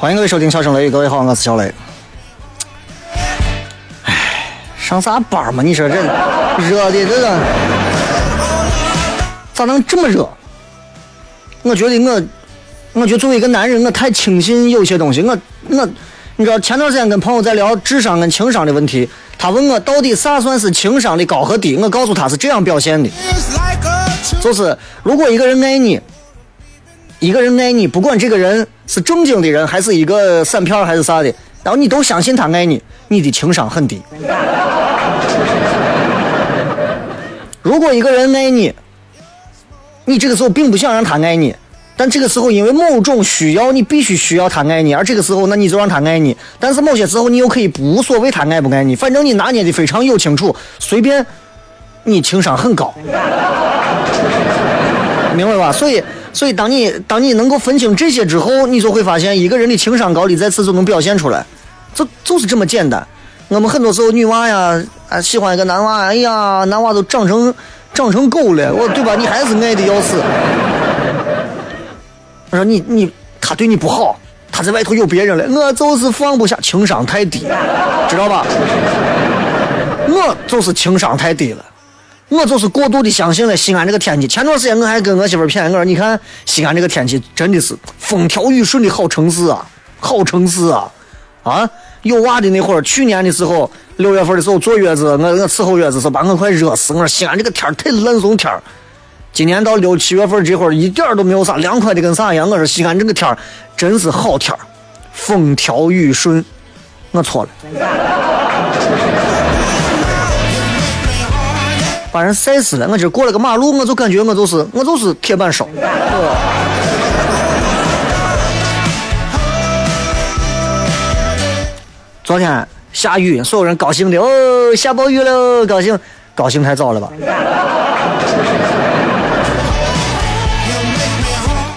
欢迎各位收听《笑声雷雨》，各位好，我是小雷。哎，上啥班嘛？你说这热的这个咋能这么热？我觉得我，我觉得作为一个男人，我太轻信有些东西。我我，你知道前段时间跟朋友在聊智商跟情商的问题，他问我到底啥算是情商的高和低？我告诉他是这样表现的，就是如果一个人爱你。一个人爱你，不管这个人是正经的人，还是一个散片还是啥的，然后你都相信他爱你，你的情商很低。如果一个人爱你，你这个时候并不想让他爱你，但这个时候因为某种需要，你必须需要他爱你，而这个时候那你就让他爱你。但是某些时候你又可以无所谓他爱不爱你，反正你拿捏的非常有清楚，随便，你情商很高，明白吧？所以。所以，当你当你能够分清这些之后，你就会发现一个人的情商高低在此就能表现出来，就就是这么简单。我们很多时候女娃呀，啊喜欢一个男娃，哎呀，男娃都长成长成狗了，我对吧？你还是爱的要死。我说你你他对你不好，他在外头有别人了，我就是放不下，情商太低，知道吧？我就是情商太低了。我就是过度的相信了西安这个天气。前段时间我还跟我媳妇谝，我说你看西安这个天气真的是风调雨顺的好城市啊，好城市啊！啊，有娃的那会儿，去年的时候六月份的时候坐月子，我我伺候月子时候把我快热死。我说西安这个天儿太冷怂天儿。今年到六七月份这会儿一点都没有啥凉快的跟啥一样。我说西安这个天儿真是好天儿，风调雨顺。我错了。把人晒死了！我今儿过了个马路，我就感觉我就是我就是铁板烧。昨天下雨，所有人高兴的哦，下暴雨了，高兴，高兴太早了吧？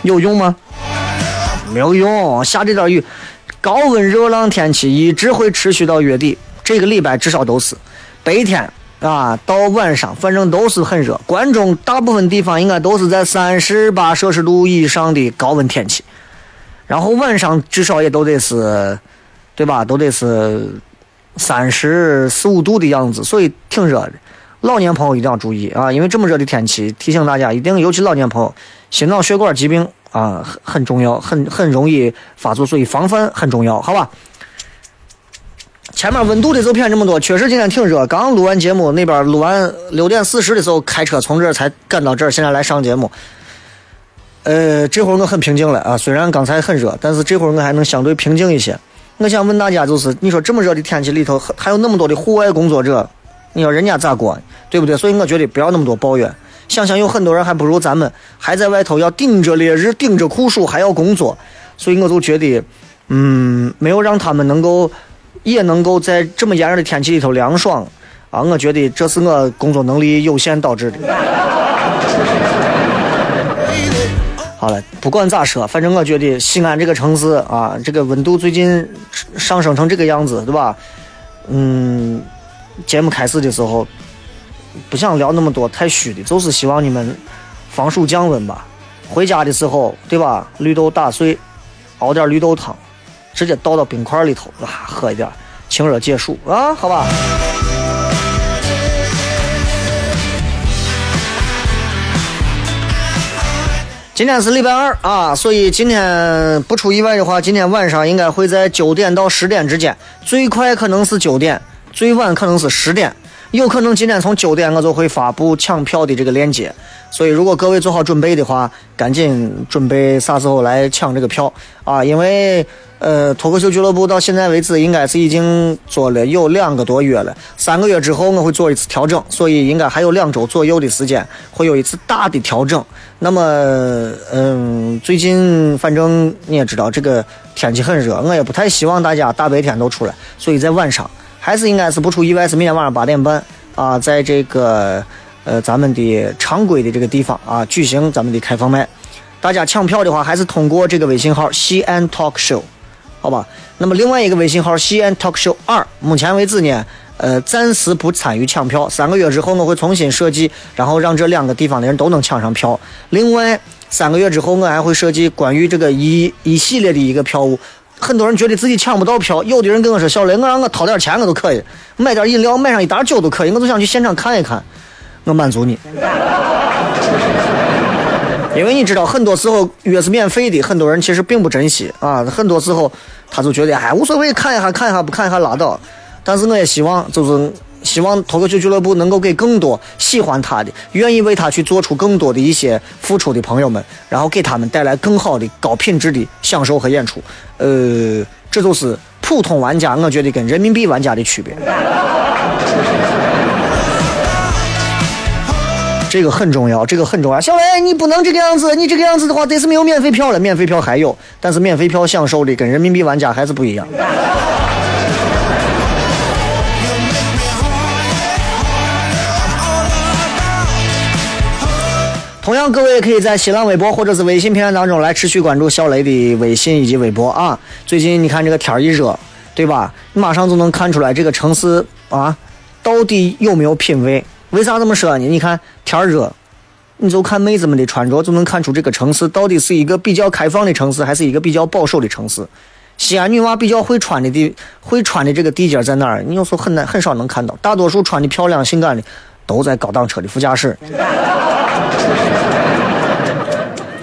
有用吗？没有用，下这点雨，高温热浪天气一直会持续到月底，这个礼拜至少都是白天。啊，到晚上反正都是很热，关中大部分地方应该都是在三十八摄氏度以上的高温天气，然后晚上至少也都得是，对吧？都得是三十四五度的样子，所以挺热的。老年朋友一定要注意啊，因为这么热的天气，提醒大家一定，尤其老年朋友，心脑血管疾病啊很很重要，很很容易发作，所以防范很重要，好吧？前面温度的就偏这么多，确实今天挺热。刚录完节目，那边录完六点四十的时候开车从这儿才赶到这儿，现在来上节目。呃，这会儿我很平静了啊，虽然刚才很热，但是这会儿我还能相对平静一些。我想问大家，就是你说这么热的天气里头，还有那么多的户外工作者，你说人家咋过，对不对？所以我觉得不要那么多抱怨。想想有很多人还不如咱们，还在外头要顶着烈日、顶着酷暑还要工作，所以我就觉得，嗯，没有让他们能够。也能够在这么炎热的天气里头凉爽，啊，我觉得这是我工作能力有限导致的。好了，不管咋说，反正我觉得西安这个城市啊，这个温度最近上升成这个样子，对吧？嗯，节目开始的时候不想聊那么多太虚的，就是希望你们防暑降温吧。回家的时候，对吧？绿豆打碎，熬点绿豆汤，直接倒到冰块里头，哇，喝一点，清热解暑啊，好吧。今天是礼拜二啊，所以今天不出意外的话，今天晚上应该会在九点到十点之间，最快可能是九点，最晚可能是十点，有可能今天从九点我就会发布抢票的这个链接，所以如果各位做好准备的话，赶紧准备啥时候来抢这个票啊，因为。呃，脱口秀俱乐部到现在为止应该是已经做了有两个多月了，三个月之后我会做一次调整，所以应该还有两周左右的时间会有一次大的调整。那么，嗯，最近反正你也知道这个天气很热，我也不太希望大家大白天都出来，所以在晚上还是应该是不出意外是明天晚上八点半啊，在这个呃咱们的常规的这个地方啊举行咱们的开放麦。大家抢票的话，还是通过这个微信号西安 talk show。好吧，那么另外一个微信号西安 talk show 二，目前为止呢，呃，暂时不参与抢票。三个月之后我会重新设计，然后让这两个地方的人都能抢上票。另外三个月之后，我还会设计关于这个一一系列的一个票务。很多人觉得自己抢不到票，有的人跟我说：“小雷，我让我掏点钱我都可以，买点饮料，买上一打酒都可以，我就想去现场看一看，我满足你。”因为你知道，很多时候越是免费的，很多人其实并不珍惜啊。很多时候，他就觉得哎无所谓，看一下看一下，不看一下拉倒。但是我也希望，就是希望脱口秀俱乐部能够给更多喜欢他的、愿意为他去做出更多的一些付出的朋友们，然后给他们带来更好的、高品质的享受和演出。呃，这就是普通玩家，我觉得跟人民币玩家的区别。这个很重要，这个很重要。小雷，你不能这个样子，你这个样子的话，得是没有免费票了。免费票还有，但是免费票享受的跟人民币玩家还是不一样。同样，各位可以在新浪微博或者是微信平台当中来持续关注小雷的微信以及微博啊。最近你看这个天一热，对吧？你马上就能看出来这个城市啊，到底有没有品位。为啥这么说呢？你看天热，你就看妹子们的穿着，就能看出这个城市到底是一个比较开放的城市，还是一个比较保守的城市。西安女娃比较会穿的地，会穿的这个地界在哪儿？你有时候很难很少能看到，大多数穿的漂亮性感的都在高档车的副驾驶。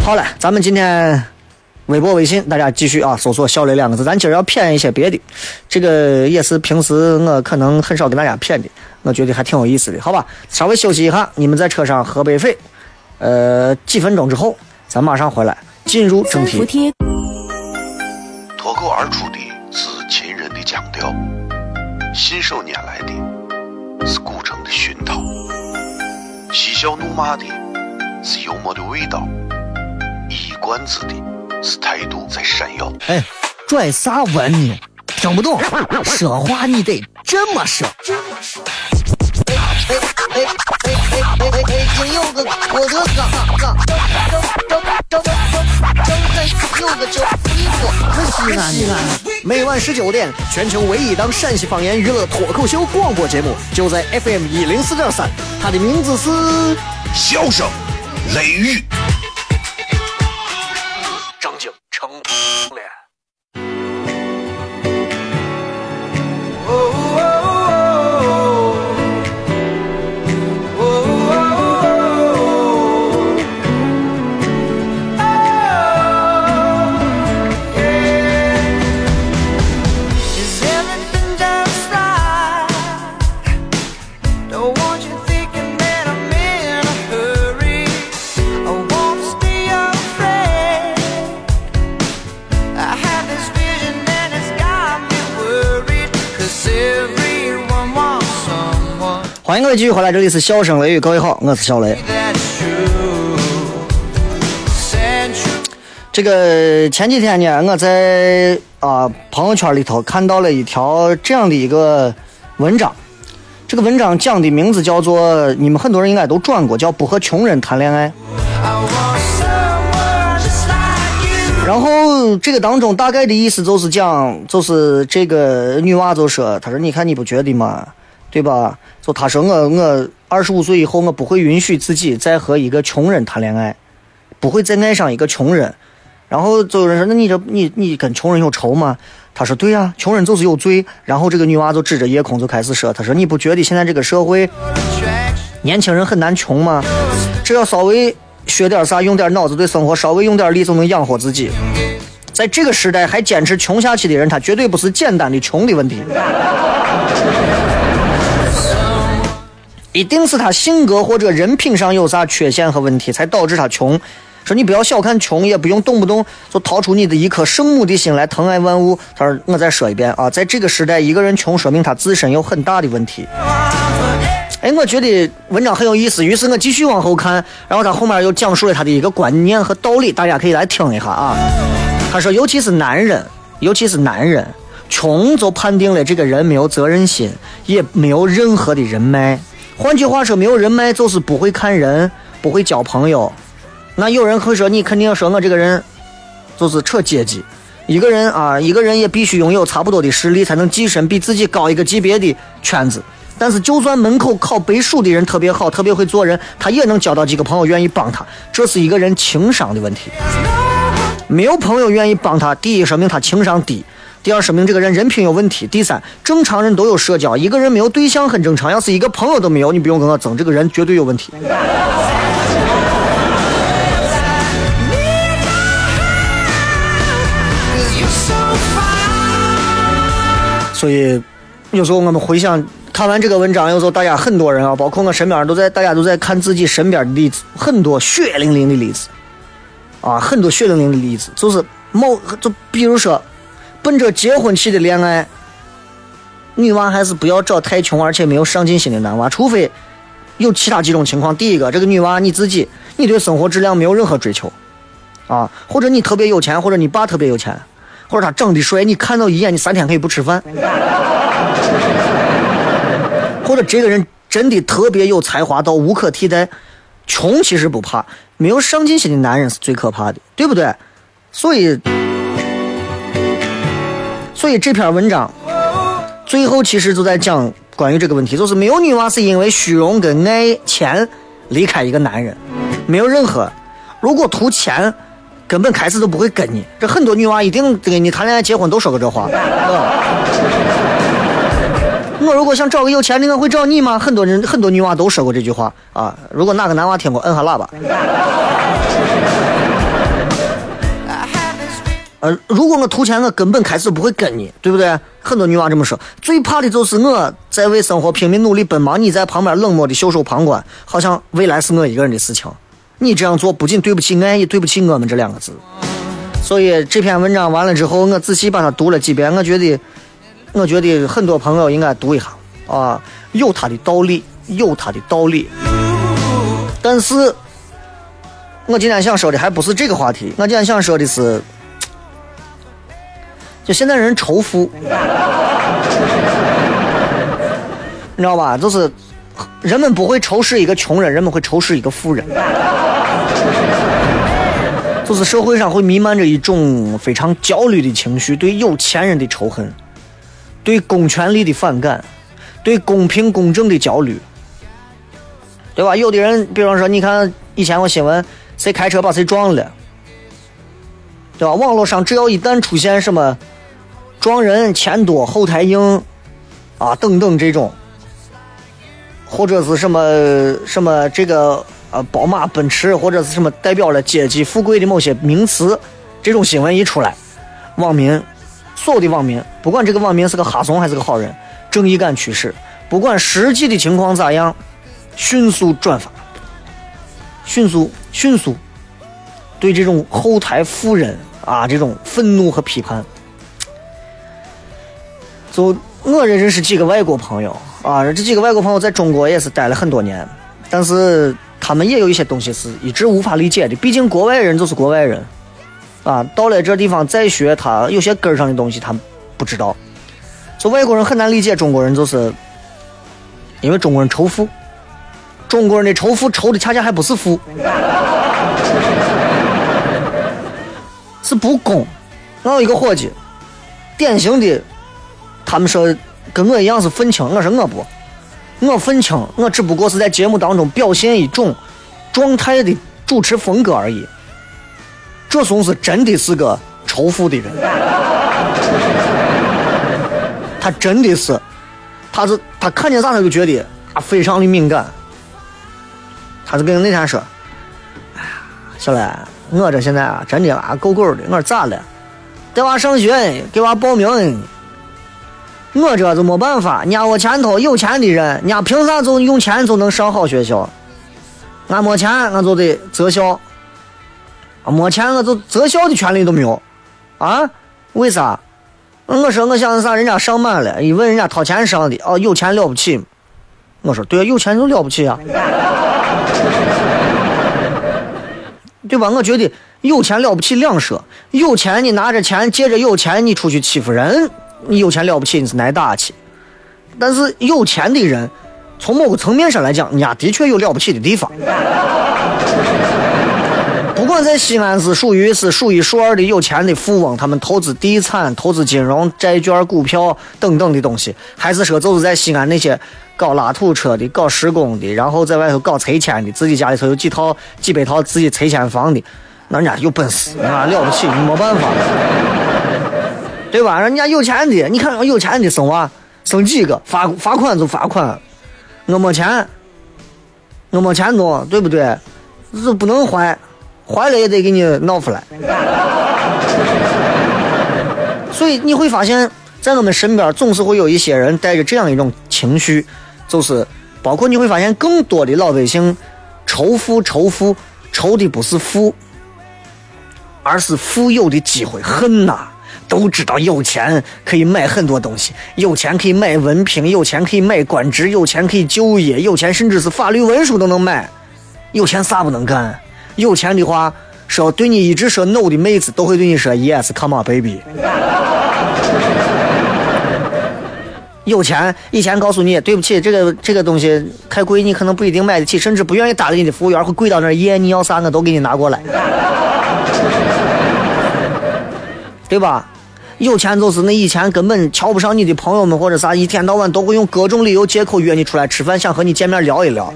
好了，咱们今天。微博、微信，大家继续啊，搜索“小雷”两个字。咱今儿要谝一些别的，这个也是平时我可能很少跟大家谝的，我觉得还挺有意思的，好吧？稍微休息一下，你们在车上喝杯水，呃，几分钟之后，咱马上回来，进入正题。脱口而出的是秦人的腔调，信手拈来的是古城的熏陶，嬉笑怒骂的是幽默的味道，一贯子的。是态度在闪耀。哎，拽啥文呢？听不懂，说话你得这么说。哎哎哎哎哎哎哎！今有个我的哥哥，周周周周周有个叫一哥，可西安。每晚十九点，全球唯一档陕西方言娱乐脱口秀广播节目，就在 FM 一零四点三。它的名字是《笑声雷雨》。继续回来，这里是笑声雷雨，各位好，我是小雷。这个前几天呢，我在啊朋友圈里头看到了一条这样的一个文章，这个文章讲的名字叫做，你们很多人应该都转过，叫《不和穷人谈恋爱》。然后这个当中大概的意思就是讲，就是这个女娃就说：“她说你看你不觉得吗？对吧？就他说我我二十五岁以后我不会允许自己再和一个穷人谈恋爱，不会再爱上一个穷人。”然后就有人说：“那你这你你跟穷人有仇吗？”他说：“对呀，穷人就是有罪。”然后这个女娃就指着夜空就开始说：“她说你不觉得现在这个社会，年轻人很难穷吗？只要稍微学点啥，用点脑子对生活稍微用点力就能养活自己。在这个时代还坚持穷下去的人，他绝对不是简单的穷的问题，一定是他性格或者人品上有啥缺陷和问题，才导致他穷。”说你不要小看穷，也不用动不动就掏出你的一颗圣母的心来疼爱万物。他说：“我再说一遍啊，在这个时代，一个人穷，说明他自身有很大的问题。”哎，我觉得文章很有意思，于是我继续往后看，然后他后面又讲述了他的一个观念和道理，大家可以来听一下啊。他说：“尤其是男人，尤其是男人，穷就判定了这个人没有责任心，也没有任何的人脉。换句话说，没有人脉就是不会看人，不会交朋友。”那有人会说，你肯定说我这个人就是扯阶级。一个人啊，一个人也必须拥有差不多的实力，才能跻身比自己高一个级别的圈子。但是，就算门口靠背书的人特别好，特别会做人，他也能交到几个朋友愿意帮他。这是一个人情商的问题。没有朋友愿意帮他，第一说明他情商低，第二说明这个人人品有问题，第三，正常人都有社交，一个人没有对象很正常。要是一个朋友都没有，你不用跟我争，这个人绝对有问题。所以，有时候我们回想看完这个文章，有时候大家很多人啊，包括我身边都在，大家都在看自己身边的例子，很多血淋淋的例子，啊，很多血淋淋的例子，就是某就比如说，奔着结婚去的恋爱，女娃还是不要找太穷而且没有上进心的男娃，除非有其他几种情况。第一个，这个女娃你自己，你对生活质量没有任何追求，啊，或者你特别有钱，或者你爸特别有钱。或者他长得帅，你看到一眼，你三天可以不吃饭。或者这个人真的特别有才华到无可替代，穷其实不怕，没有上进心的男人是最可怕的，对不对？所以，所以这篇文章最后其实就在讲关于这个问题，就是没有女娃是因为虚荣跟爱钱离开一个男人，没有任何，如果图钱。根本开始都不会跟你，这很多女娃一定跟你谈恋爱、结婚都说过这话。我如果想找个有钱的，我会找你吗？很多人、很多女娃都说过这句话啊。如果哪个男娃听过，摁下喇叭。呃，如果我图钱，我根本开始不会跟你，对不对？很多女娃这么说。最怕的就是我在为生活拼命努力奔忙，你在旁边冷漠的袖手旁观，好像未来是我一个人的事情。你这样做不仅对不起爱，也对不起我们这两个字。所以这篇文章完了之后，我仔细把它读了几遍，我觉得，我觉得很多朋友应该读一下啊，有他的道理，有他的道理。但是，我今天想说的还不是这个话题，我今天想说的是，就现在人仇富，你知道吧？就是。人们不会仇视一个穷人，人们会仇视一个富人。就是社会上会弥漫着一种非常焦虑的情绪，对有钱人的仇恨，对公权力的反感，对公平公正的焦虑，对吧？有的人，比方说，你看以前我新闻，谁开车把谁撞了，对吧？网络上只要一旦出现什么撞人、钱多、后台硬啊等等这种。或者是什么什么这个呃宝马奔驰或者是什么代表了阶级富贵的某些名词，这种新闻一出来，网民所有的网民，不管这个网民是个哈怂还是个好人，正义感驱使，不管实际的情况咋样，迅速转发，迅速迅速对这种后台富人啊这种愤怒和批判，就我认识几个外国朋友。啊，这几个外国朋友在中国也是待了很多年，但是他们也有一些东西是一直无法理解的。毕竟国外人就是国外人，啊，到了这地方再学，他有些根上的东西他不知道。就外国人很难理解中国人，就是因为中国人仇富，中国人的仇富仇的恰恰还不是富，是不公。我有一个伙计，典型的，他们说跟我一样是愤青，我说我不，我愤青，我只不过是在节目当中表现一种状态的主持风格而已。这怂是真的是个仇富的人，他真的是，他是他看见啥他就觉得啊非常的敏感。他就跟那天说：“哎呀，小来，我这现在啊真的啊够够的，我说咋了？带娃上学，给娃报名。我这就没办法，伢我前头有钱的人，伢凭啥就用钱就能上好学校？俺没钱，俺就得择校。”啊没钱，我就择校的权利都没有，啊？为啥？我说我想啥？人家上满了，一问人家掏钱上的，哦，有钱了不起。我说对啊，有钱就了不起啊，对吧？我觉得有钱了不起两说，有钱你拿着钱，借着有钱你出去欺负人，你有钱了不起，你是挨打去。但是有钱的人，从某个层面上来讲，人家的确有了不起的地方。不管在西安是属于是数一数二的有钱的富翁，他们投资地产、投资金融、债券、股票等等的东西，还是说就是在西安那些搞拉土车的、搞施工的，然后在外头搞拆迁的，自己家里头有几套、几百套自己拆迁房的，那人家有本事，啊了不起，你没办法，对吧？人家有钱的，你看有钱的生娃生几个，罚罚款就罚款，我没钱，我没钱弄，对不对？是不能还。坏了也得给你闹出来，所以你会发现在我们身边总是会有一些人带着这样一种情绪，就是包括你会发现更多的老百姓仇富仇富仇的不是富，而是富有的机会恨呐！都知道有钱可以买很多东西，有钱可以买文凭，有钱可以买官职，有钱可以就业，有钱甚至是法律文书都能买，有钱啥不能干？有钱的话，说对你一直说 no 的妹子，都会对你说 yes，come on baby。有钱，以前告诉你，对不起，这个这个东西太贵，你可能不一定买得起，甚至不愿意搭理你的服务员会跪到那儿，耶，你要啥我都给你拿过来，对吧？有钱就是那以前根本瞧不上你的朋友们或者啥，一天到晚都会用各种理由借口约你出来吃饭，想和你见面聊一聊。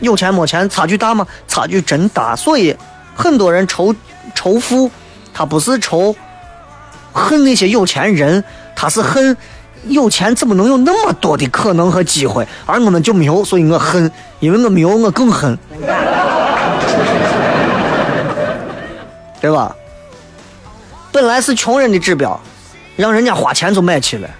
有钱没钱差距大吗？差距真大，所以很多人仇仇富，他不是仇恨那些有钱人，他是恨有钱怎么能有那么多的可能和机会，而我们就没有，所以我恨，因为我没有，我更恨，对吧？本来是穷人的指标，让人家花钱就买起了，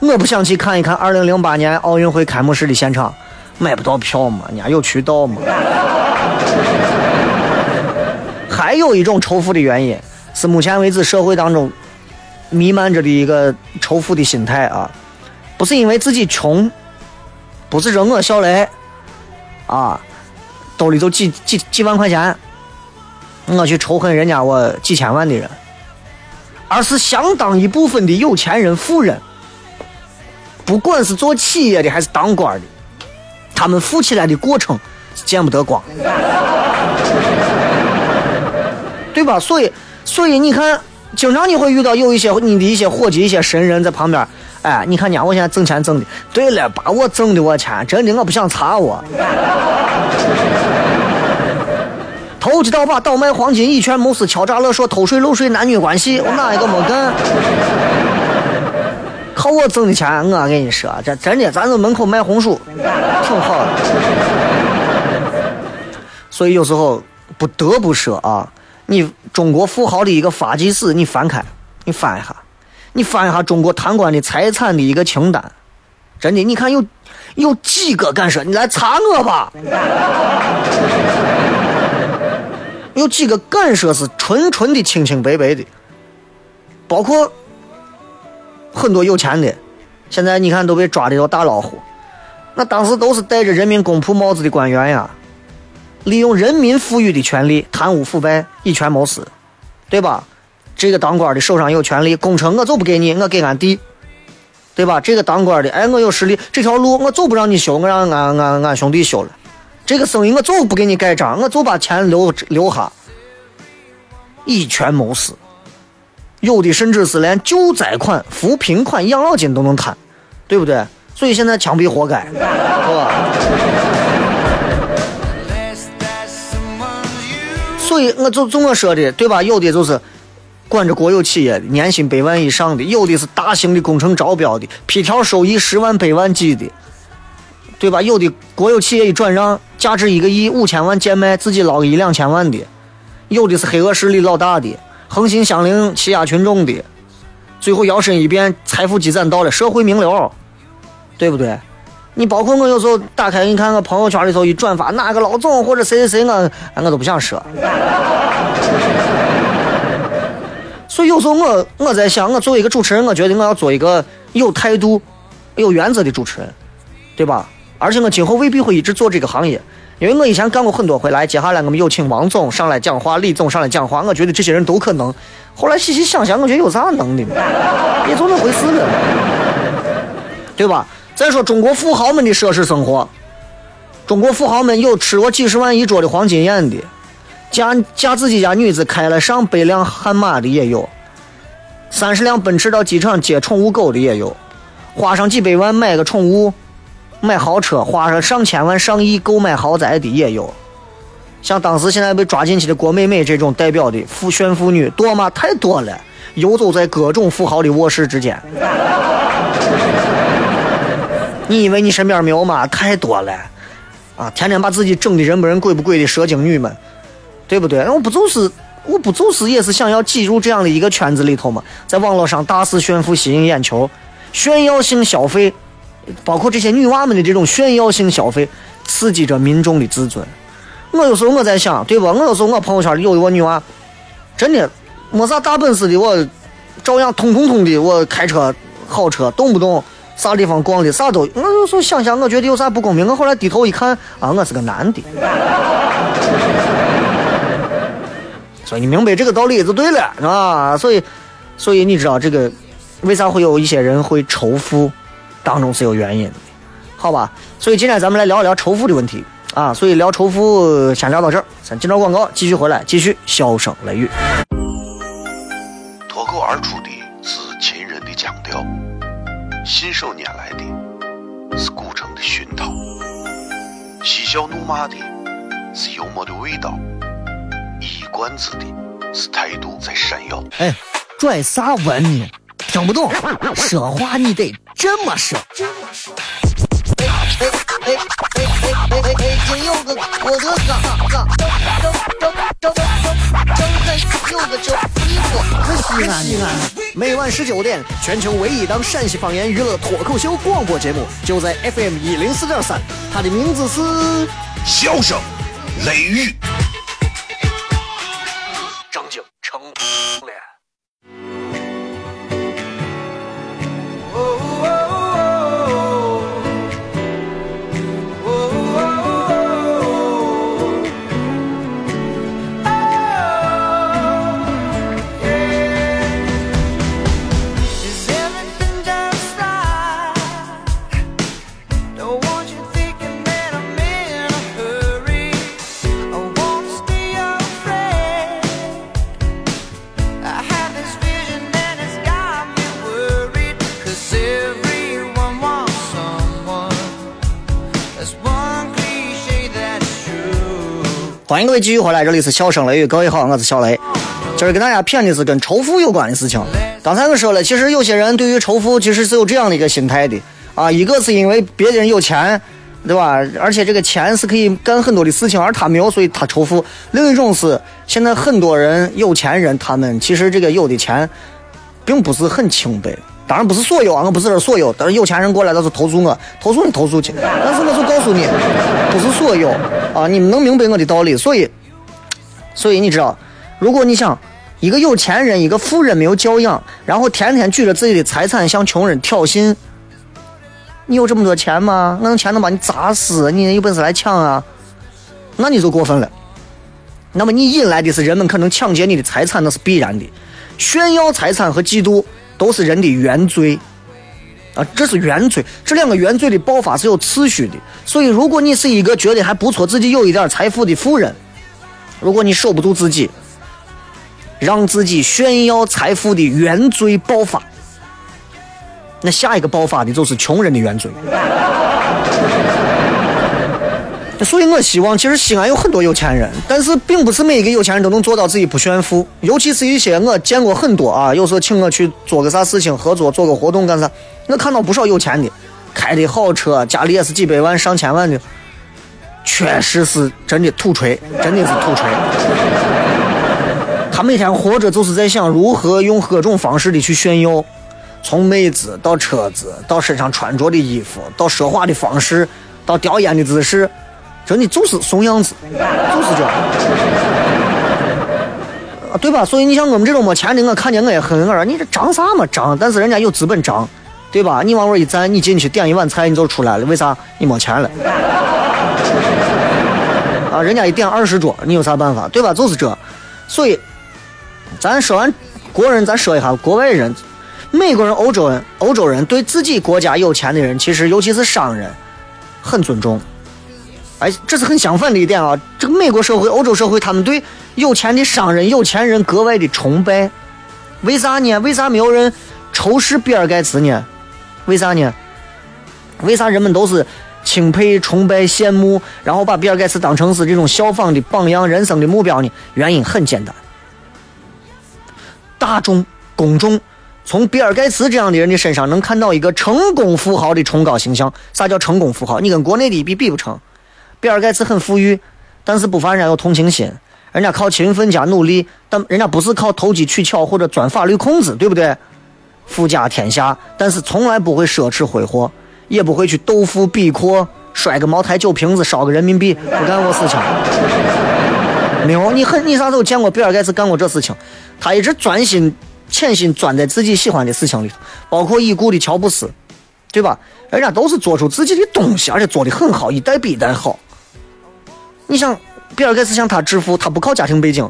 我不想去看一看二零零八年奥运会开幕式的现场。买不到票嘛？人家有渠道嘛？还有一种仇富的原因，是目前为止社会当中弥漫着的一个仇富的心态啊！不是因为自己穷，不是说我小雷啊，兜里头几几几万块钱，我去仇恨人家我几千万的人，而是相当一部分的有钱人、富人，不管是做企业的还是当官的。他们富起来的过程见不得光，对吧？所以，所以你看，经常你会遇到有一些你的一些伙计、一些神人在旁边。哎，你看，伢我现在挣钱挣的，对了，把我挣的我钱，真的我不想查我。投机倒把、倒卖黄金、以权谋私、敲诈勒索、偷税漏税、男女关系，我哪一个没干？靠我挣的钱，我跟你说，这真的，咱这门口卖红薯，挺好的。所以有时候不得不说啊，你中国富豪的一个发迹史，你翻开，你翻一下，你翻一下中国贪官的财产的一个清单，真的，你看有有几个敢说？你来查我吧。有几个敢说是纯纯的清清白白的，包括。很多有钱的，现在你看都被抓的都大老虎，那当时都是戴着人民公仆帽子的官员呀，利用人民赋予的权利贪污腐败、以权谋私，对吧？这个当官的手上有权利，工程我就不给你，我给俺弟，对吧？这个当官的，哎，我有实力，这条路我就不让你修，我让俺俺俺兄弟修了。这个生意我就不给你盖章，我就把钱留留下，以权谋私。有的甚至是连救灾款、扶贫款、养老金都能贪，对不对？所以现在枪毙活该，是吧？所以我就这么说的，对吧？有的就是管着国有企业的，年薪百万以上的；有的是大型的工程招标的，批条收益十万、百万级的，对吧？有的国有企业一转让，价值一个亿、五千万贱卖，自己捞个一两千万的；有的是黑恶势力老大的。横行乡邻欺压群众的，最后摇身一变，财富积攒到了社会名流，对不对？你包括我有时候打开，你看我朋友圈里头一转发哪个老总或者谁谁谁，我我都不想说。所以有时候我我在想，我作为一个主持人，我觉得我要做一个有态度、有原则的主持人，对吧？而且我今后未必会一直做这个行业。因为我以前干过很多回来，接下来我们有请王总上来讲话，李总上来讲话，我觉得这些人都可能。后来细细想想，我觉得有啥能的？也就那回事了，对吧？再说中国富豪们的奢侈生活，中国富豪们有吃过几十万一桌的黄金宴的，嫁嫁自己家女子开了上百辆悍马的也有，三十辆奔驰到机场接宠物狗的也有，花上几百万买个宠物。买豪车花上上千万上亿购买豪宅的也有，像当时现在被抓进去的郭美美这种代表的富炫富女多吗？太多了，游走在各种富豪的卧室之间。你以为你身边没有吗？太多了，啊，天天把自己整的人不人鬼不鬼的蛇精女们，对不对？我不就是我不就是也是想要挤入这样的一个圈子里头吗？在网络上大肆炫富吸引眼球，炫耀性消费。包括这些女娃们的这种炫耀性消费，刺激着民众的自尊。我有时候我在想，对吧？我有时候我朋友圈里有一个女娃，真的没啥大本事的，我照样通通通的，我开车好车，动不动啥地方逛的啥都。我有时候想想，我觉得有啥不公平。我后来低头一看，啊，我是个男的。所以你明白这个道理就对了，啊。所以，所以你知道这个为啥会有一些人会仇富？当中是有原因的，好吧？所以今天咱们来聊一聊仇富的问题啊！所以聊仇富先聊到这儿，咱进段广告，继续回来，继续笑声雷雨。脱口而出的是秦人的腔调，信手拈来的是古城的熏陶，嬉笑怒骂的是幽默的味道，一冠子的是态度在闪耀。哎，拽啥文呢？听不懂，说话你得这么说。哎哎哎哎哎哎哎！今有个我的嘎嘎，张张张张张张有个叫西瓜，可西安西安。每晚十九点，全球唯一档陕西方言娱乐脱口秀广播节目，就在 FM 一零四点三，它的名字是《笑声雷雨》。欢迎各位继续回来，这里是笑声雷雨，各位好，我是小雷。今儿跟大家谝的是跟仇富有关的事情。刚才我说了，其实有些人对于仇富其实是有这样的一个心态的啊，一个是因为别人有钱，对吧？而且这个钱是可以干很多的事情，而他没有，所以他仇富。另一种是现在很多人有钱人，他们其实这个有的钱并不是很清白。当然不是所有啊，我不是说所有，但是有钱人过来他是投诉我，投诉你投诉去。但是我就告诉你，不是所有啊，你们能明白我的道理。所以，所以你知道，如果你想一个有钱人，一个富人没有教养，然后天天举着自己的财产向穷人挑衅，你有这么多钱吗？我用钱能把你砸死，你有本事来抢啊？那你就过分了。那么你引来的是人们可能抢劫你的财产，那是必然的。炫耀财产和嫉妒。都是人的原罪，啊，这是原罪。这两个原罪的爆发是有次序的。所以，如果你是一个觉得还不错、自己有一点财富的富人，如果你守不住自己，让自己炫耀财富的原罪爆发，那下一个爆发的就是穷人的原罪。所以我希望，其实西安有很多有钱人，但是并不是每一个有钱人都能做到自己不炫富。尤其是一些我见过很多啊，有时候请我去做个啥事情，合作做个活动干啥，我看到不少有钱的，开的好车，家里也是几百万、上千万的，确实是真的土锤，真的是土锤。他每天活着就是在想如何用各种方式的去炫耀，从妹子到车子，到身上穿着的衣服，到说话的方式，到叼烟的姿势。真的就是怂样子，就是这，啊，对吧？所以你像我们这种没钱的，我看见我也很。我说你这张啥嘛张？但是人家有资本张，对吧？你往那一站，你进去点一碗菜，你就出来了。为啥？你没钱了。啊，人家一点二十桌，你有啥办法？对吧？就是这。所以，咱说完国人，咱说一下国外人，美国人、欧洲人、欧洲人对自己国家有钱的人，其实尤其是商人，很尊重。哎，这是很相反的一点啊！这个美国社会、欧洲社会，他们对有钱的商人、有钱人格外的崇拜。为啥呢？为啥没有人仇视比尔盖茨呢？为啥呢？为啥人们都是钦佩、崇拜、羡慕，然后把比尔盖茨当成是这种效仿的榜样、人生的目标呢？原因很简单，大众公众从比尔盖茨这样的人的身上能看到一个成功富豪的崇高形象。啥叫成功富豪？你跟国内的比比不成。比尔盖茨很富裕，但是不乏人家有同情心，人家靠勤奋加努力，但人家不是靠投机取巧或者钻法律空子，对不对？富家天下，但是从来不会奢侈挥霍，也不会去斗富比阔，摔个茅台酒瓶子，烧个人民币，不干过事情。没有，你很你啥时候见过比尔盖茨干过这事情？他一直专心潜心钻在自己喜欢的事情里头，包括已故的乔布斯，对吧？人家都是做出自己的东西，而且做的很好，一代比一代好。你想，比尔盖茨像他致富，他不靠家庭背景，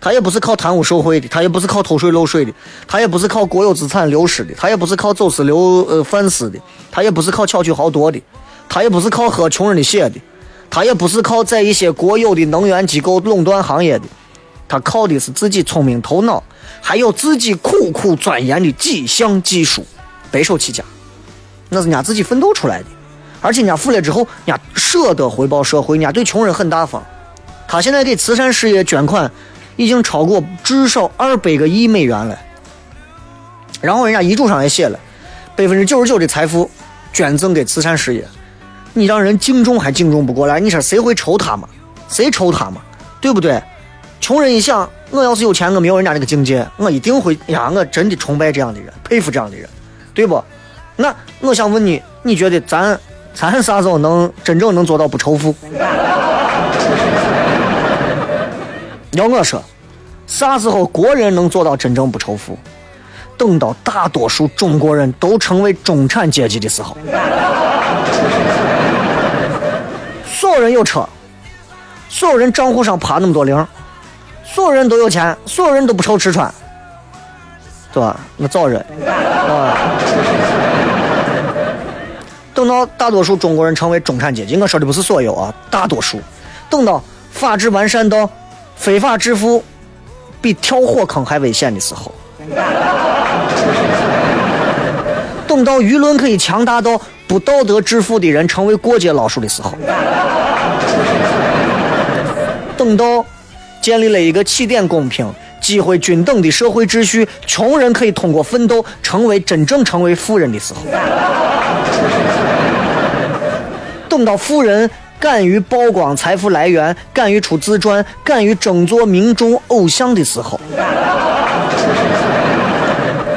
他也不是靠贪污受贿的，他也不是靠偷税漏税的，他也不是靠国有资产流失的，他也不是靠走私流呃贩私的，他也不是靠巧取豪夺的，他也不是靠喝穷人的血的，他也不是靠在一些国有的能源机构垄断行业的，他靠的是自己聪明头脑，还有自己苦苦钻研的几项技术，白手起家，那是人家自己奋斗出来的。而且人家富了之后，人家舍得回报社会，人家对穷人很大方。他现在给慈善事业捐款已经超过至少二百个亿美元了。然后人家遗嘱上也写了，百分之九十九的财富捐赠给慈善事业。你让人敬重还敬重不过来，你说谁会抽他嘛？谁抽他嘛？对不对？穷人一想，我要是有钱，我没有人家那个境界，我一定会呀，我真的崇拜这样的人，佩服这样的人，对不？那我想问你，你觉得咱？咱啥时候能真正能做到不仇富？要我说，啥时候国人能做到真正不仇富？等到大多数中国人都成为中产阶级的时候，所有人有车，所有人账户上趴那么多零，所有人都有钱，所有人都不愁吃穿，对吧？我早人，啊。等到大多数中国人成为中产阶级，我说的不是所有啊，大多数。等到法治完善到非法致富比跳火坑还危险的时候，等到舆论可以强大到不道德致富的人成为过街老鼠的时候，等到建立了一个起点公平、机会均等的社会秩序，穷人可以通过奋斗成为真正成为富人的时候。等到富人敢于曝光财富来源，敢于出自传，敢于争做民众偶像的时候；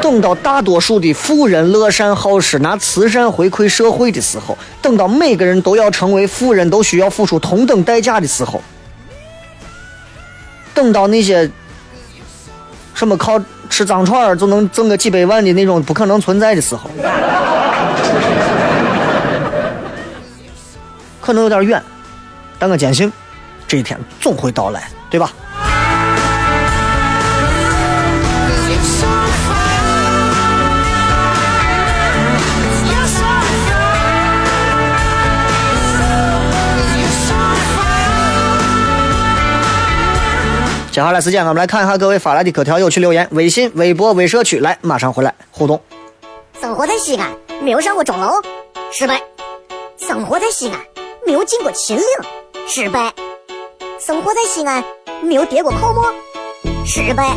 等到大多数的富人乐善好施，拿慈善回馈社会的时候；等到每个人都要成为富人，都需要付出同等代价的时候；等到那些什么靠吃脏串就能挣个几百万的那种不可能存在的时候。可能有点远，但个坚信这一天总会到来，对吧？接下来时间，我们来看一下各位发来的可调有趣留言，微信、微博、微社区，来，马上回来互动。生活在西安，没有上过钟楼，失败。生活在西安。没有进过秦岭，失败；生活在西安，没有跌过泡沫，失败；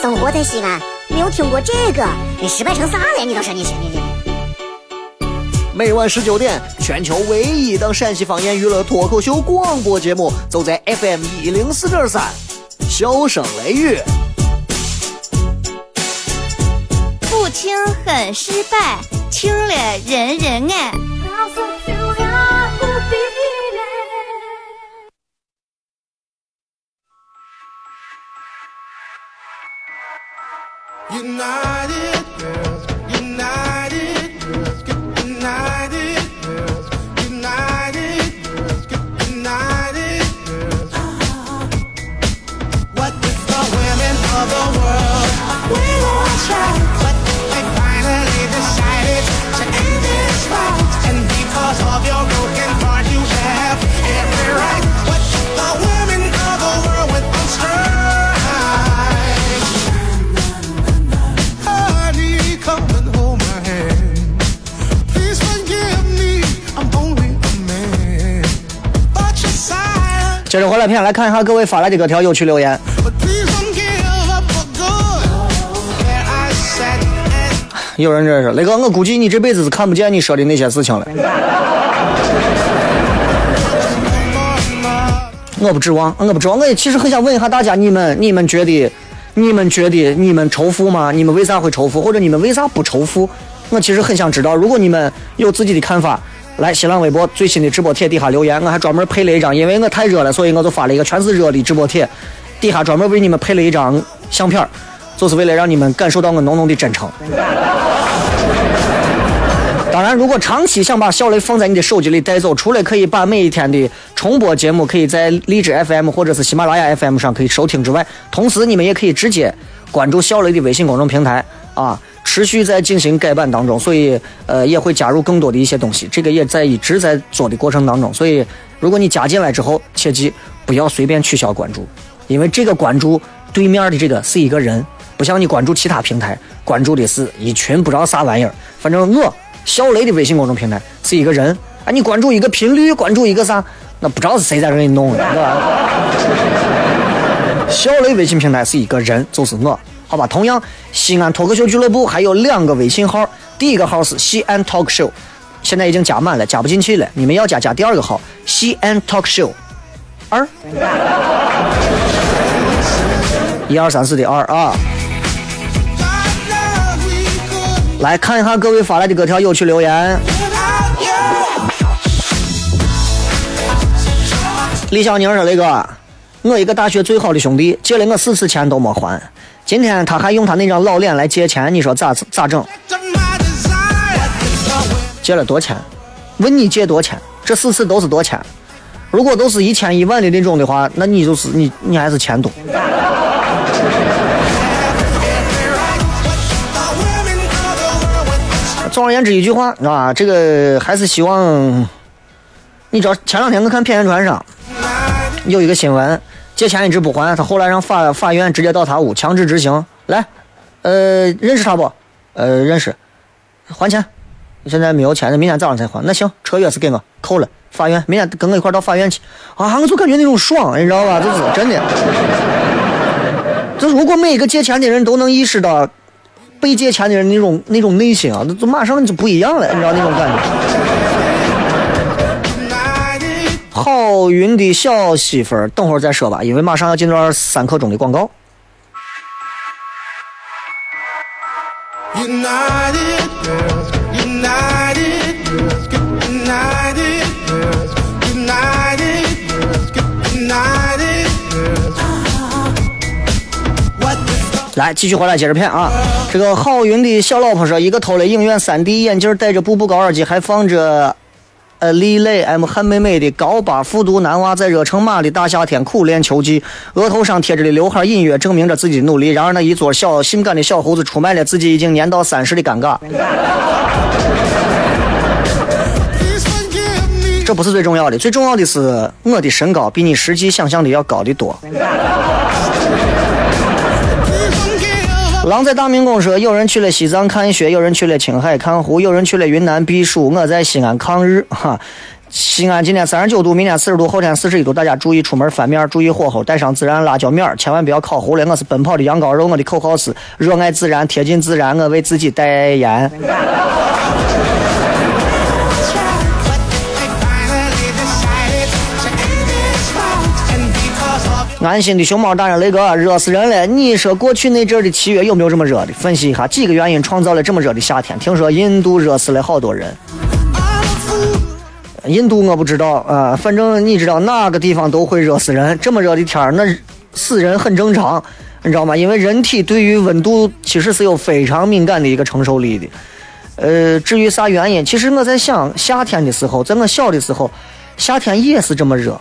生活在西安，没有听过这个，你失败成啥了？你倒是你，你你。每晚十九点，全球唯一档陕西方言娱乐脱口秀广播节目，就在 FM 一零四点三。笑声雷雨，不听很失败，听了人人爱。United Girls, United Girls, United Girls, United Girls, United Girls. What if the women of the world were on track? They finally decided to end this fight, and because of your 回来片来看一下各位发来的各条有趣留言。有人这是雷哥，我估计你这辈子是看不见你说的那些事情了。我不指望，我不指望。我也其实很想问一下大家，你们你们觉得，你们觉得你们仇富吗？你们为啥会仇富？或者你们为啥不仇富？我其实很想知道。如果你们有自己的看法。来新浪微博最新的直播帖底下留言，我还专门配了一张，因为我太热了，所以我就发了一个全是热的直播帖，底下专门为你们配了一张相片，就是为了让你们感受到我浓浓的真诚。当然，如果长期想把小雷放在你的手机里带走，除了可以把每一天的重播节目可以在荔枝 FM 或者是喜马拉雅 FM 上可以收听之外，同时你们也可以直接关注小雷的微信公众平台啊。持续在进行改版当中，所以呃也会加入更多的一些东西，这个也在一直在做的过程当中。所以如果你加进来之后，切记不要随便取消关注，因为这个关注对面的这个是一个人，不像你关注其他平台关注的是一群不知道啥玩意儿。反正我小雷的微信公众平台是一个人，啊你关注一个频率，关注一个啥，那不知道是谁在给你弄的，是吧？小雷微信平台是一个人，就是我。好吧，同样，西安脱口秀俱乐部还有两个微信号，第一个号是西安 talk show，现在已经加满了，加不进去了。你们要加加第二个号，西安 talk show 二，一二三四的二啊。来看一下各位发来的各条有趣留言。李小宁说：“雷哥，我一个大学最好的兄弟借了我四次钱都没还。”今天他还用他那张老脸来借钱，你说咋咋整？借了多钱？问你借多钱？这四次都是多钱？如果都是一千一万的那种的话，那你就是你你还是钱多。总而言之一句话，啊，这个还是希望，你知道前两天我看片言传上有一个新闻。借钱一直不还，他后来让法法院直接到他屋强制执行。来，呃，认识他不？呃，认识。还钱。现在没有钱，明天早上才还。那行，车钥匙给我，扣了。法院，明天跟我一块到法院去。啊，我就感觉那种爽，你知道吧？就是 真的。就如果每一个借钱的人都能意识到被借钱的人那种那种内心啊，那就马上就不一样了，你知道那种感觉。好云的小媳妇儿，等会儿再说吧，因为马上要进段三刻钟的广告。来，继续回来接着片啊！这个好云的小老婆说，一个偷了影院 3D 眼镜，戴着步步高耳机，还放着。呃，李磊 M 韩美美的高八复读男娃在热成马的大夏天苦练球技，额头上贴着的刘海隐约证明着自己的努力。然而那一撮小性感的小胡子出卖了自己已经年到三十的尴尬。这不是最重要的，最重要的是我的身高比你实际想象的要高得多。狼在大明宫说，有人去了西藏看雪，有人去了青海看湖，有人去了云南避暑，我在西安抗日。哈，西安今天三十九度，明天四十度，后天四十一度，大家注意出门翻面，注意火候，带上孜然辣椒面千万不要烤糊了。我是奔跑的羊羔肉，我的口号是热爱自然，贴近自然，我为自己代言。安心的熊猫大人雷哥，热死人了！你说过去那阵的七月有没有这么热的？分析一下几个原因创造了这么热的夏天。听说印度热死了好多人。印度我不知道啊，反正你知道哪个地方都会热死人。这么热的天儿，那死人很正常，你知道吗？因为人体对于温度其实是有非常敏感的一个承受力的。呃，至于啥原因，其实我在想，夏天的时候，在我小的时候，夏天也是这么热。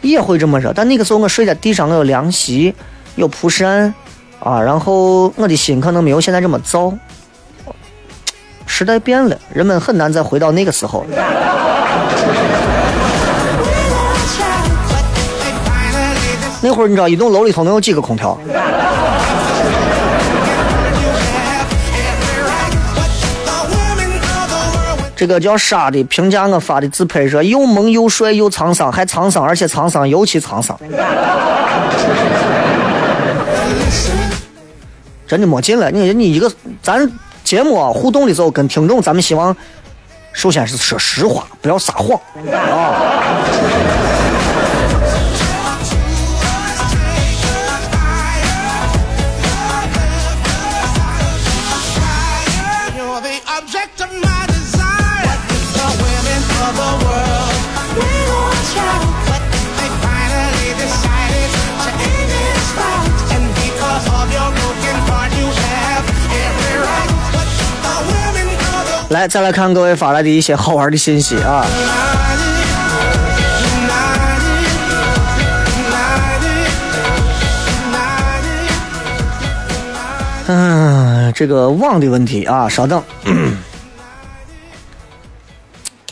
也会这么热，但那个时候我睡在地上，我有凉席，有蒲扇，啊，然后我的心可能没有现在这么燥。时代变了，人们很难再回到那个时候。那会儿你知道一栋楼里头能有几个空调？这个叫沙的评价我发的自拍说又萌又帅又沧桑，还沧桑，而且沧桑尤其沧桑。真的没劲了，你你一个咱节目互动的时候跟听众，咱们希望首先是说实话，不要撒谎啊。来，再来看各位发来的一些好玩的信息啊！嗯，这个网的问题啊，稍等。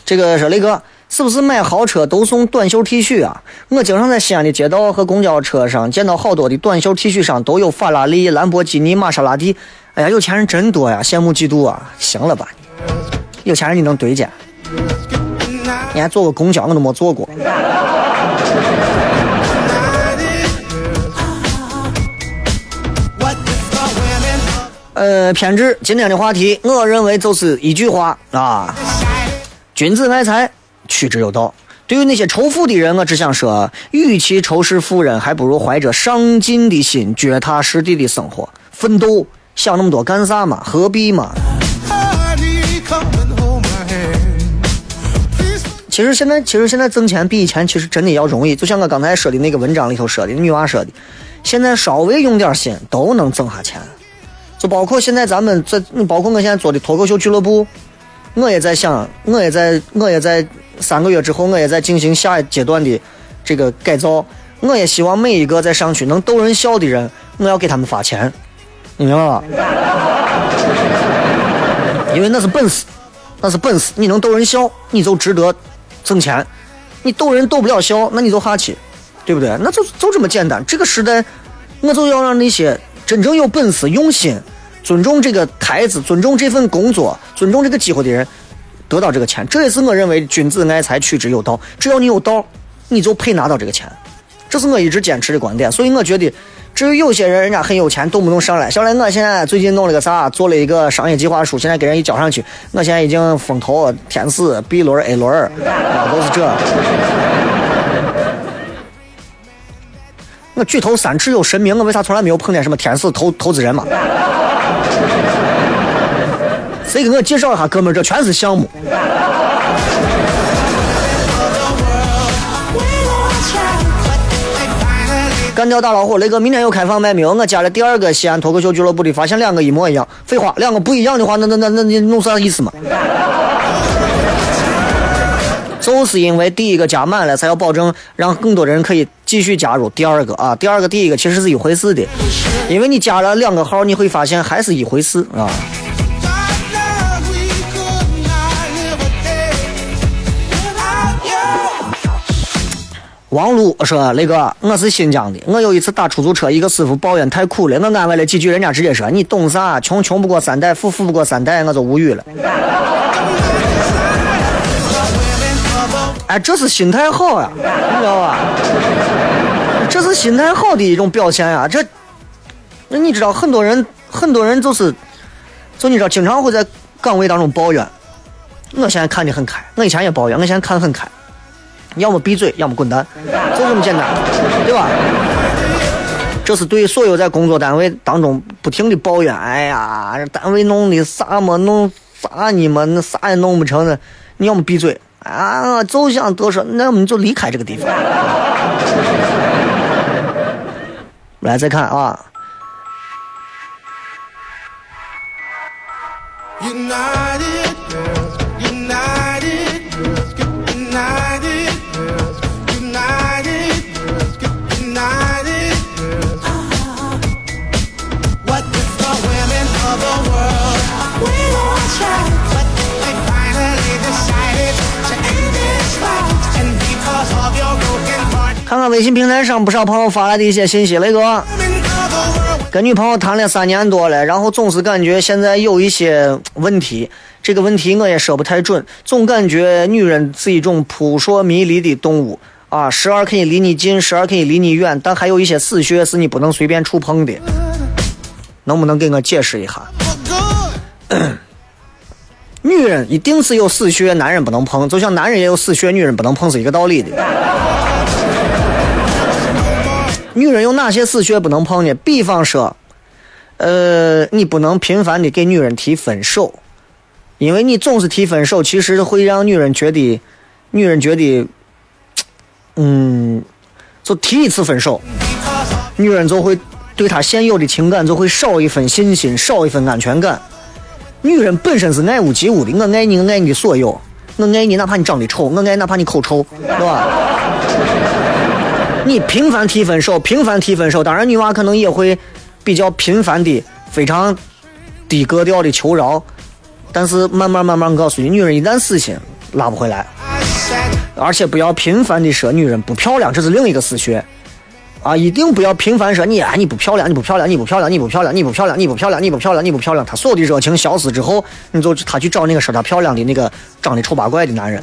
这个说雷哥，是不是买豪车都送短袖 T 恤啊？我经常在西安的街道和公交车上见到好多的短袖 T 恤上都有法拉利、兰博基尼、玛莎拉蒂。哎呀，有钱人真多呀，羡慕嫉妒啊！行了吧？有钱人你能对见？你还坐过公交，我都没坐过。呃，偏执。今天的话题，我认为就是一句话啊：君子爱财，取之有道。对于那些仇富的人，我只想说，与其仇视富人，还不如怀着上进的心，脚踏实地的生活，奋斗。想那么多干啥嘛？何必嘛？其实现在，其实现在挣钱比以前其实真的要容易。就像我刚才说的那个文章里头说的，女娃说的，现在稍微用点心都能挣下钱。就包括现在咱们这，包括我现在做的脱口秀俱乐部，我也在想，我也在，我也在三个月之后，我也在进行下一阶段的这个改造。我也希望每一个在上去能逗人笑的人，我要给他们发钱，你明白吧？因为那是本事，那是本事。你能逗人笑，你就值得。挣钱，你逗人逗不了笑，那你就哈气，对不对？那就就这么简单。这个时代，我就要让那些真正有本事、用心、尊重这个台子、尊重这份工作、尊重这个机会的人，得到这个钱。这也是我认为君子爱财，取之有道。只要你有道，你就配拿到这个钱。这是我一直坚持的观点。所以我觉得。至于有些人，人家很有钱，动不动上来。小来，我现在最近弄了个啥，做了一个商业计划书，现在给人一交上去，我现在已经风投天使、B 轮、A 轮，啊，都是这。我举头三尺有神明，我为啥从来没有碰见什么天使投投资人嘛？谁给我介绍一下，哥们，这全是项目。干掉大老虎，雷哥，明天又开放卖没有？我加了第二个西安脱口秀俱乐部的，发现两个一模一样。废话，两个不一样的话，那那那那你弄啥意思嘛？就是因为第一个加满了，才要保证让更多人可以继续加入第二个啊。第二个、第一个其实是一回事的，因为你加了两个号，你会发现还是一回事啊。王璐说：“雷哥，我是新疆的。我有一次打出租车，一个师傅抱怨太苦了，我安慰了几句，人家直接说：‘你懂啥？穷穷不过三代，富富不过三代。’我就无语了。哎，这是心态好呀，你知道吧？这是心态好的一种表现呀。这，那你知道，很多人，很多人就是，就你知道，经常会在岗位当中抱怨。我现在看的很开，我以前也抱怨，我现在看很开。”要么闭嘴，要么滚蛋，就这么简单，对吧？这是对所有在工作单位当中不停的抱怨，哎呀，单位弄的啥么弄啥你们那啥也弄不成的，你要么闭嘴啊，就想多说，那我们就离开这个地方。来，再看啊。看看微信平台上不少朋友发来的一些信息，雷哥，跟女朋友谈了三年多了，然后总是感觉现在有一些问题，这个问题我也说不太准，总感觉女人是一种扑朔迷离的动物啊，时而可以离你近，时而可以离你远，但还有一些死穴是你不能随便触碰的，能不能给我解释一下？女人一定是有死穴，男人不能碰，就像男人也有死穴，女人不能碰是一个道理的。女人有哪些死穴不能碰呢？比方说，呃，你不能频繁的给女人提分手，因为你总是提分手，其实会让女人觉得，女人觉得，嗯，就提一次分手，女人就会对她现有的情感就会少一份信心，少一份安全感。女人本身是爱屋及乌的，我爱你，爱你的所有，我爱你，哪怕你长得丑，我爱哪怕你口臭，对吧？你频繁提分手，频繁提分手，当然女娃可能也会比较频繁的、非常低格调的求饶，但是慢慢慢慢告诉你，女人一旦死心，拉不回来。而且不要频繁的说女人不漂亮，这是另一个死穴啊！一定不要频繁说你啊你不漂亮，你不漂亮，你不漂亮，你不漂亮，你不漂亮，你不漂亮，你不漂亮，你不漂亮。她所有的热情消失之后，你就她去找那个说她漂亮的那个长得丑八怪的男人。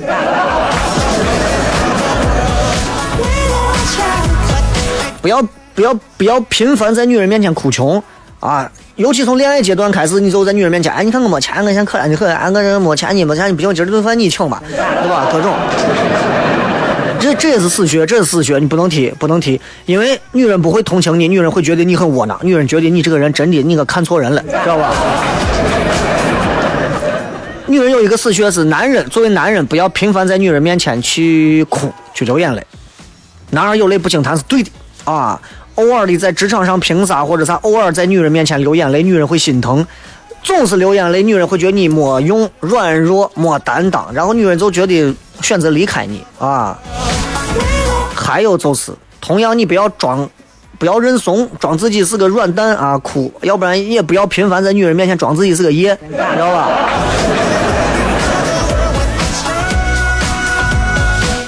不要不要不要频繁在女人面前哭穷啊！尤其从恋爱阶段开始，你就在女人面前，哎，你看我没钱，我现在可怜的很，俺个人没钱，你没钱，你不行，今儿顿饭你请吧，对吧？各种，这这也是死穴，这是死穴，你不能提，不能提，因为女人不会同情你，女人会觉得你很窝囊，女人觉得你这个人真的，你可看错人了，知道吧？女人有一个死穴是，男人作为男人，不要频繁在女人面前去哭，去流眼泪，男儿有泪不轻弹是对的。啊，偶尔的在职场上凭啥或者啥，偶尔在女人面前流眼泪，女人会心疼；总是流眼泪，女人会觉得你没用、软弱、没担当，然后女人就觉得选择离开你啊。还有就是，同样你不要装，不要认怂，装自己是个软蛋啊，哭；要不然也不要频繁在女人面前装自己是个爷，知道吧？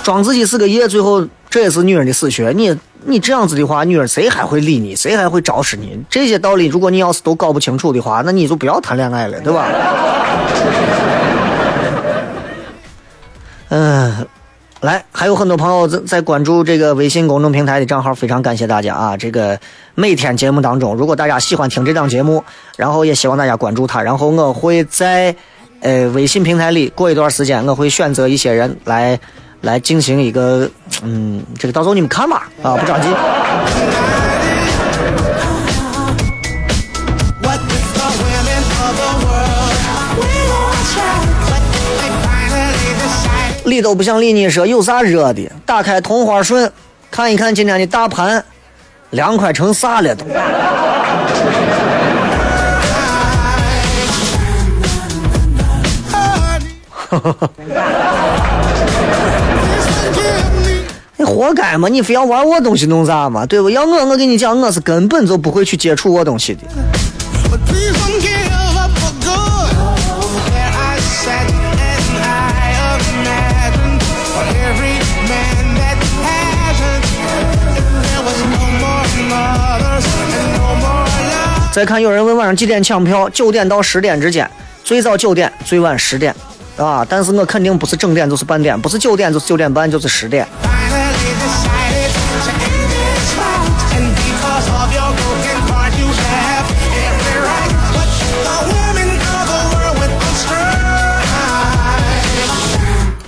装自己是个爷，最后这也是女人的死穴，你。你这样子的话，女人谁还会理你？谁还会招视你？这些道理，如果你要是都搞不清楚的话，那你就不要谈恋爱了，对吧？嗯，来，还有很多朋友在在关注这个微信公众平台的账号，非常感谢大家啊！这个每天节目当中，如果大家喜欢听这档节目，然后也希望大家关注他，然后我会在呃微信平台里过一段时间，我会选择一些人来。来进行一个，嗯，这个到时候你们看吧，啊，不着急。理都不想理你，说有啥热的？打开同花顺，看一看今天的大盘，凉快成啥了都。哈哈哈。活该嘛，你非要玩我东西弄啥嘛，对不？要我，我跟你讲，我是根本就不会去接触我东西的。再看有人问晚上几点抢票，九点到十点之间，最早九点，最晚十点，啊！但是我肯定不是整点就是半点，不是九点就是九点半就是十点。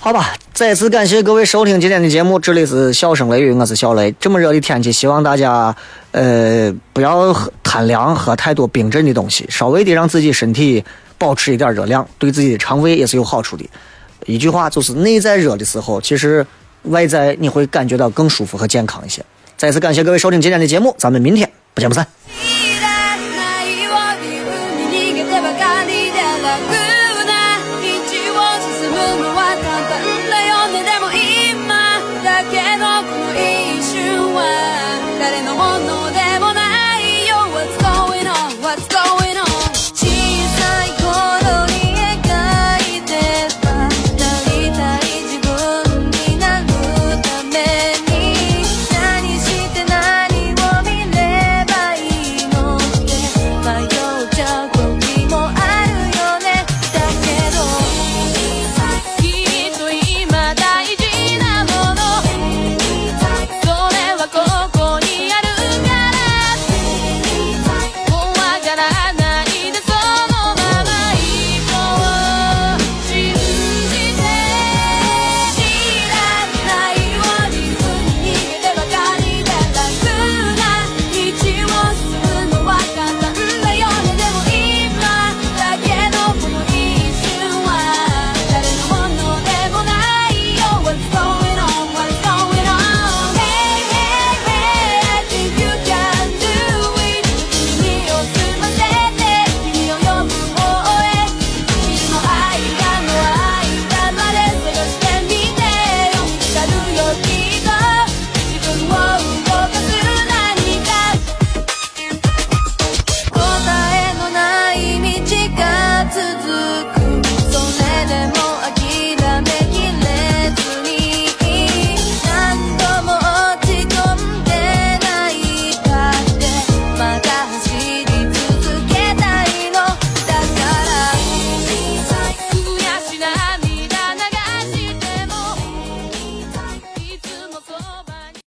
好吧，再次感谢各位收听今天的节目，这里是笑声雷雨，我是小雷。这么热的天气，希望大家呃不要贪凉，喝太多冰镇的东西，稍微的让自己身体保持一点热量，对自己的肠胃也是有好处的。一句话就是，内在热的时候，其实外在你会感觉到更舒服和健康一些。再次感谢各位收听今天的节目，咱们明天不见不散。